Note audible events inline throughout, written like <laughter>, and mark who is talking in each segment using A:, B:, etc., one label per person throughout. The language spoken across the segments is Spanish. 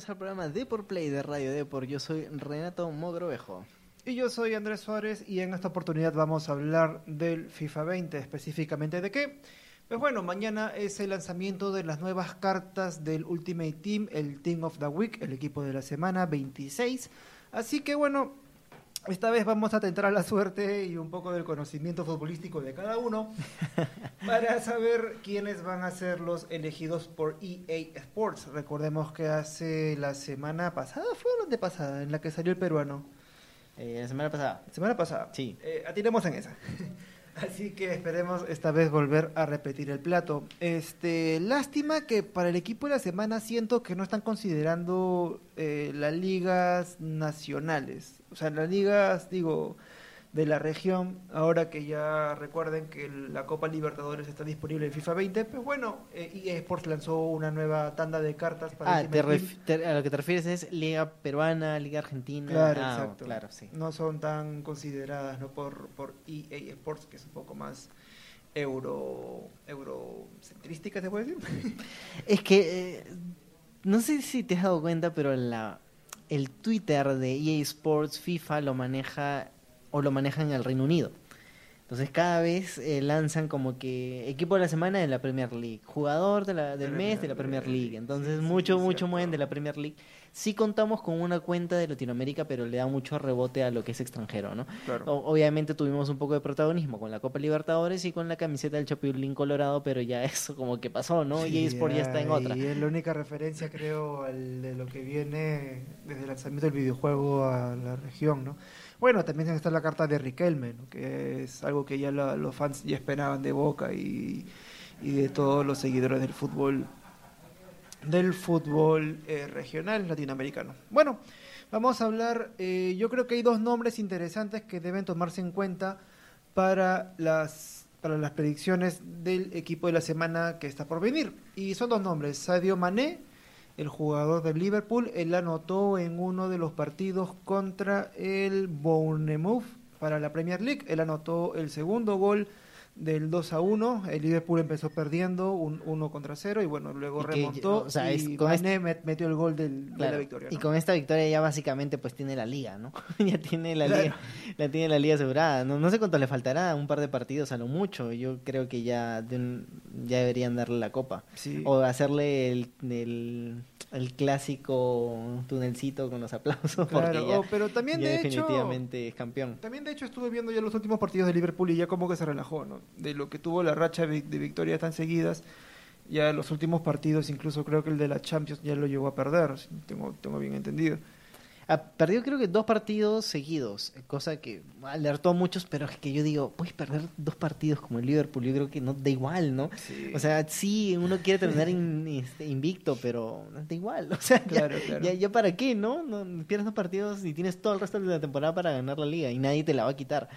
A: bienvenidos al programa Deport Play de Radio Deport. Yo soy Renato Mogrovejo.
B: Y yo soy Andrés Suárez y en esta oportunidad vamos a hablar del FIFA 20, específicamente de qué. Pues bueno, mañana es el lanzamiento de las nuevas cartas del Ultimate Team, el Team of the Week, el equipo de la semana 26. Así que bueno, esta vez vamos a tentar a la suerte y un poco del conocimiento futbolístico de cada uno <laughs> para saber quiénes van a ser los elegidos por EA Sports. Recordemos que hace la semana pasada, fue la pasada, en la que salió el peruano.
A: Eh, la semana pasada.
B: Semana pasada.
A: Sí.
B: Eh, atinemos en esa. Así que esperemos esta vez volver a repetir el plato. Este, lástima que para el equipo de la semana siento que no están considerando eh, las ligas nacionales. O sea, las ligas, digo, de la región, ahora que ya recuerden que la Copa Libertadores está disponible en FIFA 20, pues bueno, eh, EA Sports lanzó una nueva tanda de cartas para
A: Ah, te te- a lo que te refieres es Liga Peruana, Liga Argentina.
B: Claro,
A: Ah,
B: exacto.
A: Claro, sí.
B: No son tan consideradas ¿no? por, por EA Sports, que es un poco más euro eurocentrística, ¿se puede decir? <laughs>
A: Es que eh, no sé si te has dado cuenta, pero la, el Twitter de EA Sports FIFA lo maneja o lo maneja en el Reino Unido. Entonces cada vez eh, lanzan como que equipo de la semana de la Premier League, jugador de la, del mes de la Premier League. Entonces mucho, mucho mueven de la Premier League. Sí contamos con una cuenta de Latinoamérica, pero le da mucho rebote a lo que es extranjero, ¿no?
B: Claro.
A: O- obviamente tuvimos un poco de protagonismo con la Copa Libertadores y con la camiseta del Chapulín Colorado, pero ya <laughs> eso como que pasó, ¿no?
B: Sí,
A: EA Sports ya está en otra.
B: Y es la única referencia, creo, al- de lo que viene desde el lanzamiento del videojuego a la región, ¿no? Bueno, también está la carta de Riquelme, que es algo que ya los fans ya esperaban de Boca y, y de todos los seguidores del fútbol del fútbol eh, regional latinoamericano. Bueno, vamos a hablar, eh, yo creo que hay dos nombres interesantes que deben tomarse en cuenta para las, para las predicciones del equipo de la semana que está por venir. Y son dos nombres, Sadio Mané, el jugador del Liverpool, él anotó en uno de los partidos contra el Bournemouth para la Premier League, él anotó el segundo gol del 2 a 1, el Liverpool empezó perdiendo un 1 contra 0 y bueno, luego
A: Y que,
B: remontó
A: o sea, es
B: y
A: con
B: Mané met- metió el gol del- de
A: Claro,
B: la victoria.
A: Y con esta victoria ya básicamente pues tiene la liga, ¿no? <laughs> ya tiene la
B: Claro.
A: liga, la tiene la liga asegurada. No, no sé cuánto le faltará, un par de partidos a lo mucho. Yo creo que ya de un- ya deberían darle la copa
B: Sí.
A: o hacerle el, el, el clásico tunelcito con los aplausos
B: Claro,
A: porque ya,
B: oh, pero también
A: ya
B: de hecho
A: definitivamente es campeón.
B: También de hecho estuve viendo ya los últimos partidos de Liverpool y ya como que se relajó, ¿no? De lo que tuvo la racha de victorias tan seguidas, ya los últimos partidos, incluso creo que el de la Champions ya lo llegó a perder, si tengo, tengo bien entendido.
A: Perdió creo que dos partidos seguidos, cosa que alertó a muchos, pero es que yo digo, puedes perder dos partidos como el Liverpool, yo creo que no da igual, ¿no?
B: Sí.
A: O sea, sí, uno quiere terminar in- este, invicto, pero no da igual, <laughs> o sea, ya,
B: Claro, claro.
A: ya, ya para qué, ¿no? no pierdes dos partidos y tienes todo el resto de la temporada para ganar la liga y nadie te la va a quitar.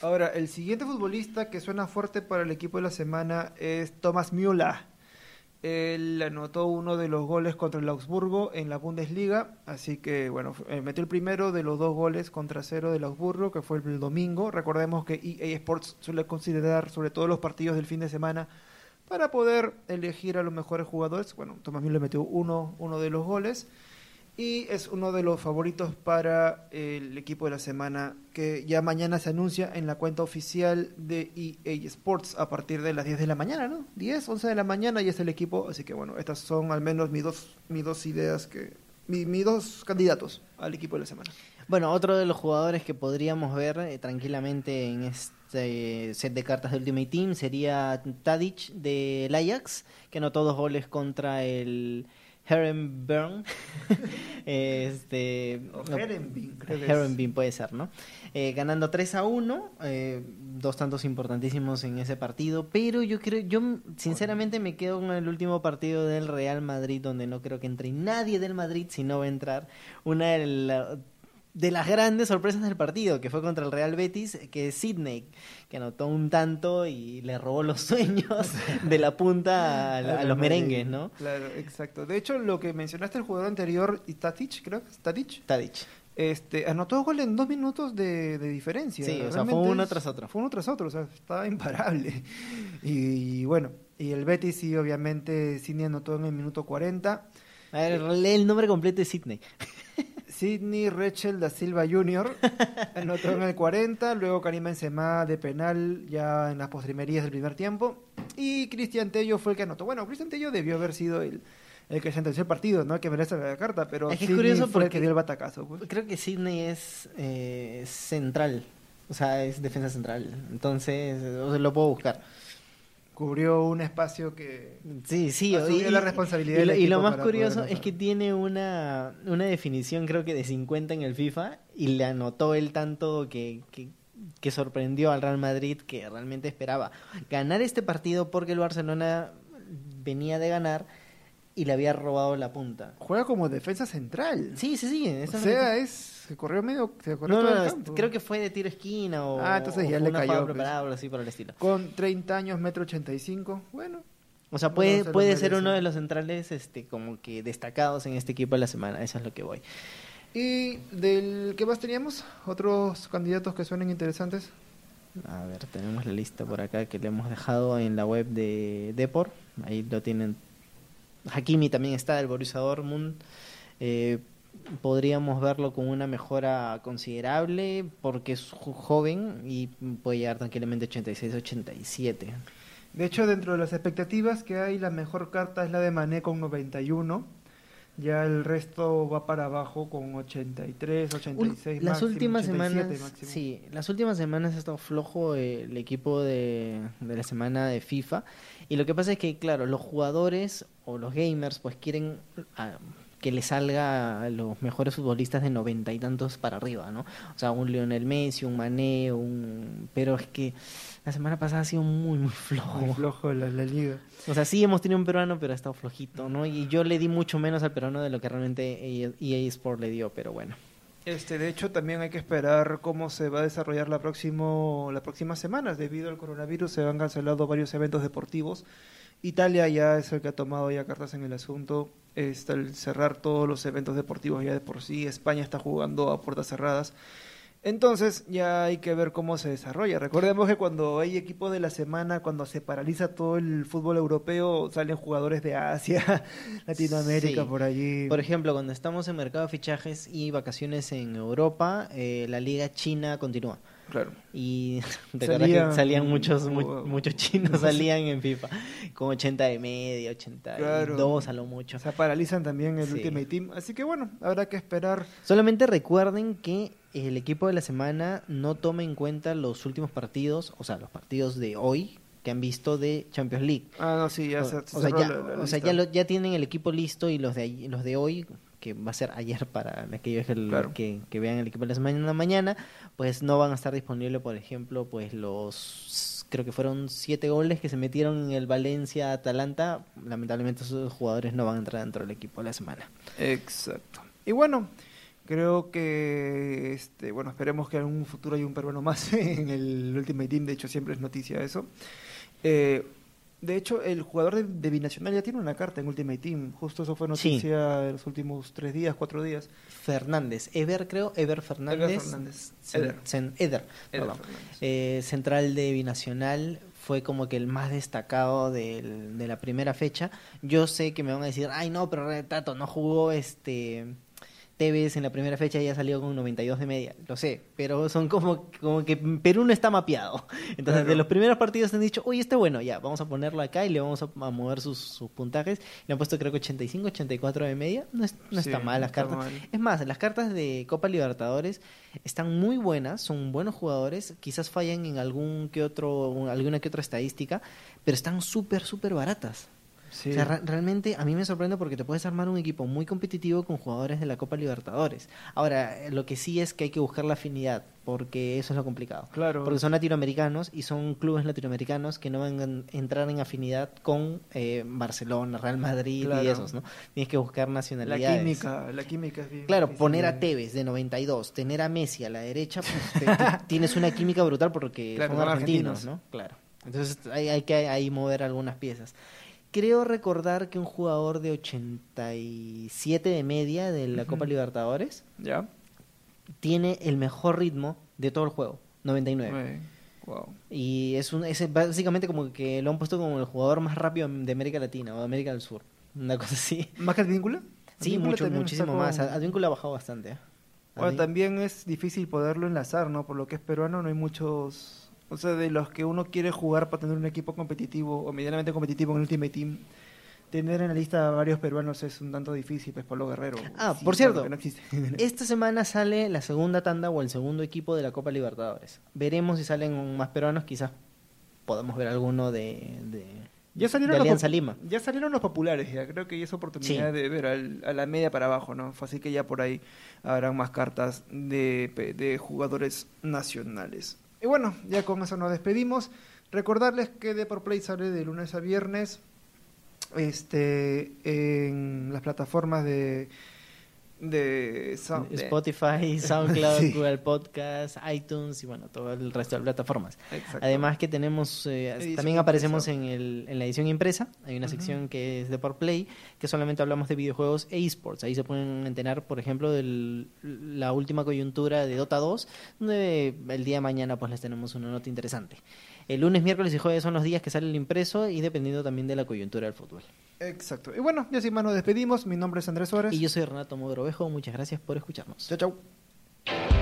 B: Ahora, el siguiente futbolista que suena fuerte para el equipo de la semana es Thomas Müller. Él anotó uno de los goles contra el Augsburgo en la Bundesliga, así que bueno, eh, metió el primero de los dos goles contra cero del Augsburgo, que fue el domingo. Recordemos que EA Sports suele considerar sobre todo los partidos del fin de semana para poder elegir a los mejores jugadores. Bueno, Thomas Müller metió uno, uno de los goles y es uno de los favoritos para el equipo de la semana que ya mañana se anuncia en la cuenta oficial de EA Sports a partir de las 10 de la mañana, ¿no? 10, 11 de la mañana y es el equipo, así que bueno, estas son al menos mis dos, mis dos ideas que mi- mis dos candidatos al equipo de la semana.
A: Bueno, otro de los jugadores que podríamos ver eh, tranquilamente en este set de cartas de Ultimate Team sería Tadic del Ajax, que anotó dos goles contra el Herenbern. <laughs> este.
B: Herenbeen
A: puede ser, ¿no? Eh, ganando 3 a 1, eh, dos tantos importantísimos en ese partido, pero yo creo, yo sinceramente me quedo con el último partido del Real Madrid, donde no creo que entre nadie del Madrid, si no va a entrar una de, la- de las grandes sorpresas del partido, que fue contra el Real Betis, que es Sidney, que anotó un tanto y le robó los <laughs> sueños de la punta a, los merengues, ¿no?
B: Claro, exacto. De hecho, lo que mencionaste el jugador anterior, Tatic, creo que es Tatic,
A: Tadic.
B: este, anotó gol en dos minutos de, de diferencia.
A: Sí, o sea, fue uno tras otro.
B: Fue uno tras otro, o sea, estaba imparable. Y, bueno, y el Betis sí, obviamente, Sidney anotó en el minuto 40.
A: A ver, lee el nombre completo de Sidney.
B: Sidney Rachel da Silva Jr. <laughs> anotó en el 40, luego Karim Benzema de penal ya en las postrimerías del primer tiempo y Cristian Tello fue el que anotó. Bueno, Cristian Tello debió haber sido el, el que sentenció el partido, ¿no? Que merece la carta, pero
A: Es que es curioso
B: fue el que dio el batacazo. pues.
A: Creo que Sidney es eh, central. O sea, es defensa central. Entonces, o sea, lo puedo buscar.
B: Cubrió un espacio que...
A: Sí, sí.
B: Asumió la responsabilidad
A: y lo, y más curioso es que tiene una, una definición, creo que de 50 en el FIFA, y le anotó el tanto que, que, que sorprendió al Real Madrid, que realmente esperaba ganar este partido porque el Barcelona venía de ganar y le había robado la punta.
B: Juega como defensa central.
A: Sí, sí, sí.
B: o sea, es... Se corrió medio... Se corrió
A: No,
B: todo
A: no,
B: el
A: no,
B: campo.
A: creo que fue de tiro esquina o,
B: Ah, entonces ya le cayó, pues.
A: así por el estilo.
B: Con 30 años, metro 85. Bueno,
A: O sea, puede, puede ser uno de los centrales este, como que destacados en este equipo de la semana. Eso es lo que voy.
B: ¿Y del qué más teníamos? ¿Otros candidatos que suenen interesantes?
A: A ver, tenemos la lista por acá que le hemos dejado en la web de Depor. Ahí lo tienen. Hakimi también está del Borussia Dortmund. Eh, podríamos verlo con una mejora considerable porque es jo- joven y puede llegar tranquilamente 86-87.
B: De hecho, dentro de las expectativas que hay, la mejor carta es la de Mané con 91. Ya el resto va para abajo con 83, 86
A: Ul- las
B: máximo,
A: últimas
B: 87
A: semanas,
B: máximo.
A: sí, las últimas semanas ha estado flojo el equipo de, de la semana de FIFA y lo que pasa es que claro, los jugadores o los gamers pues quieren ah, que le salga a los mejores futbolistas de noventa y tantos para arriba, ¿no? O sea, un Lionel Messi, un Mané, un pero es que la semana pasada ha sido muy muy flojo.
B: Muy flojo la, la liga.
A: O sea, sí hemos tenido un peruano, pero ha estado flojito, ¿no? Y yo le di mucho menos al peruano de lo que realmente EA EA Sport le dio, pero bueno.
B: Este, de hecho, también hay que esperar cómo se va a desarrollar la, próximo, la próxima semana. Debido al coronavirus se han cancelado varios eventos deportivos. Italia ya es el que ha tomado ya cartas en el asunto. Está el cerrar todos los eventos deportivos ya de por sí. España está jugando a puertas cerradas. Entonces ya hay que ver cómo se desarrolla. Recordemos que cuando hay equipos de la semana, cuando se paraliza todo el fútbol europeo, salen jugadores de Asia, <laughs> Latinoamérica,
A: Sí.
B: por allí.
A: Por ejemplo, cuando estamos en mercado de fichajes y vacaciones en Europa, eh, la liga china continúa.
B: Claro.
A: Y <laughs> recuerda
B: Salían-
A: que salían muchos mu- muchos chinos <laughs> salían en FIFA con 80 de media, 82
B: Claro.
A: a lo mucho.
B: O sea, paralizan también el
A: Sí.
B: Ultimate Team. Así que bueno, habrá que esperar.
A: Solamente recuerden que el equipo de la semana no toma en cuenta los últimos partidos, o sea, los partidos de hoy que han visto de Champions League.
B: Ah, no, sí, ya
A: o,
B: se,
A: o
B: se
A: sea, ya,
B: la- la
A: o sea, ya, lo- ya tienen el equipo listo y los de ahí- los de hoy que va a ser ayer para aquellos que, lo-
B: Claro.
A: que, que vean el equipo de la semana mañana, pues no van a estar disponibles, por ejemplo, pues los creo que fueron siete goles que se metieron en el Valencia Atalanta, lamentablemente esos jugadores no van a entrar dentro del equipo de la semana.
B: Exacto. Y bueno, creo que, este, bueno, esperemos que en un futuro haya un peruano más <laughs> en el Ultimate Team. De hecho, siempre es noticia eso. Eh, de hecho, el jugador de, de Binacional ya tiene una carta en Ultimate Team. Justo eso fue
A: Sí.
B: noticia en los últimos tres días, cuatro días.
A: Fernández, Ever creo, Ever Fernández,
B: Ever Fernández. Eder.
A: Eder,
B: Eder
A: perdón.
B: Fernández.
A: Eh, central de Binacional fue como que el más destacado del- de la primera fecha. Yo sé que me van a decir, ay no, pero Tato no jugó este Tevez en la primera fecha ya salió con 92 de media, lo sé, pero son como, como que Perú no está mapeado. <laughs> Entonces,
B: Claro.
A: de los primeros partidos han dicho, oye, este bueno, ya, vamos a ponerlo acá y le vamos a, a mover sus, sus puntajes. Le han puesto creo que 85, 84 de media, no, es- no
B: Sí,
A: está mal las
B: está
A: cartas.
B: mal.
A: Es más, las cartas de Copa Libertadores están muy buenas, son buenos jugadores, quizás fallan en algún que otro, alguna que otra estadística, pero están súper, súper baratas.
B: Sí.
A: O sea, ra- realmente a mí me sorprende porque te puedes armar un equipo muy competitivo con jugadores de la Copa Libertadores. Ahora, eh, lo que sí es que hay que buscar la afinidad, porque eso es lo complicado.
B: Claro.
A: Porque son latinoamericanos y son clubes latinoamericanos que no van a entrar en afinidad con eh, Barcelona, Real Madrid y esos, ¿no? Tienes que buscar
B: la
A: nacionalidades.
B: química, la química es bien
A: Claro,
B: difícil
A: poner a Tevez de 92, tener a Messi a la derecha, pues, <laughs> te- te- tienes una química brutal porque
B: Claro,
A: son
B: son
A: argentinos,
B: argentinos.
A: ¿no? Claro. Entonces hay, hay que ahí mover algunas piezas. Creo recordar que un jugador de 87 de media de la. Copa Libertadores
B: ¿Ya?
A: tiene el mejor ritmo de todo el juego, 99.
B: Eh, wow.
A: Y es, un, es básicamente como que lo han puesto como el jugador más rápido de América Latina o de América del Sur. Una cosa así.
B: ¿Más que el vínculo?
A: Sí,
B: Advíncula
A: mucho, muchísimo
B: está
A: más.
B: con-
A: Advíncula ha bajado bastante. ¿eh?
B: Bueno,
A: Advín-
B: también es difícil poderlo enlazar, ¿no? Por lo que es peruano no hay muchos... O sea, de los que uno quiere jugar para tener un equipo competitivo o medianamente competitivo en Ultimate Team, tener en la lista a varios peruanos es un tanto difícil, pues Pablo Guerrero.
A: Ah,
B: Sí,
A: por cierto.
B: no. <laughs>
A: Esta semana sale la segunda tanda o el segundo equipo de la Copa Libertadores. Veremos si salen más peruanos, quizás podamos ver alguno de, de,
B: Ya salieron,
A: de
B: los
A: Alianza
B: pop-
A: Lima.
B: ya salieron los populares, ya creo que ya es oportunidad
A: Sí.
B: de ver al- a la media para abajo, ¿no? Así que ya por ahí habrán más cartas de, de jugadores nacionales. Y bueno, ya con eso nos despedimos. Recordarles que The por Play sale de lunes a viernes este en las plataformas de de, sound-
A: Spotify, <laughs> SoundCloud,
B: Sí.
A: Google Podcast, iTunes y bueno, todo el resto de plataformas.
B: Exacto.
A: Además que tenemos, eh, también aparecemos en, el, en la edición impresa, hay una sección que es de por Play, que solamente hablamos de videojuegos e esports. Ahí se pueden enterar, por ejemplo, de la última coyuntura de Dota 2, donde el día de mañana pues les tenemos una nota interesante. El lunes, miércoles y jueves son los días que sale el impreso y dependiendo también de la coyuntura del fútbol.
B: Exacto. Y bueno, ya sin más nos despedimos. Mi nombre es Andrés Suárez.
A: Y yo soy Renato Mogrovejo. Muchas gracias por escucharnos.
B: Chao, chao.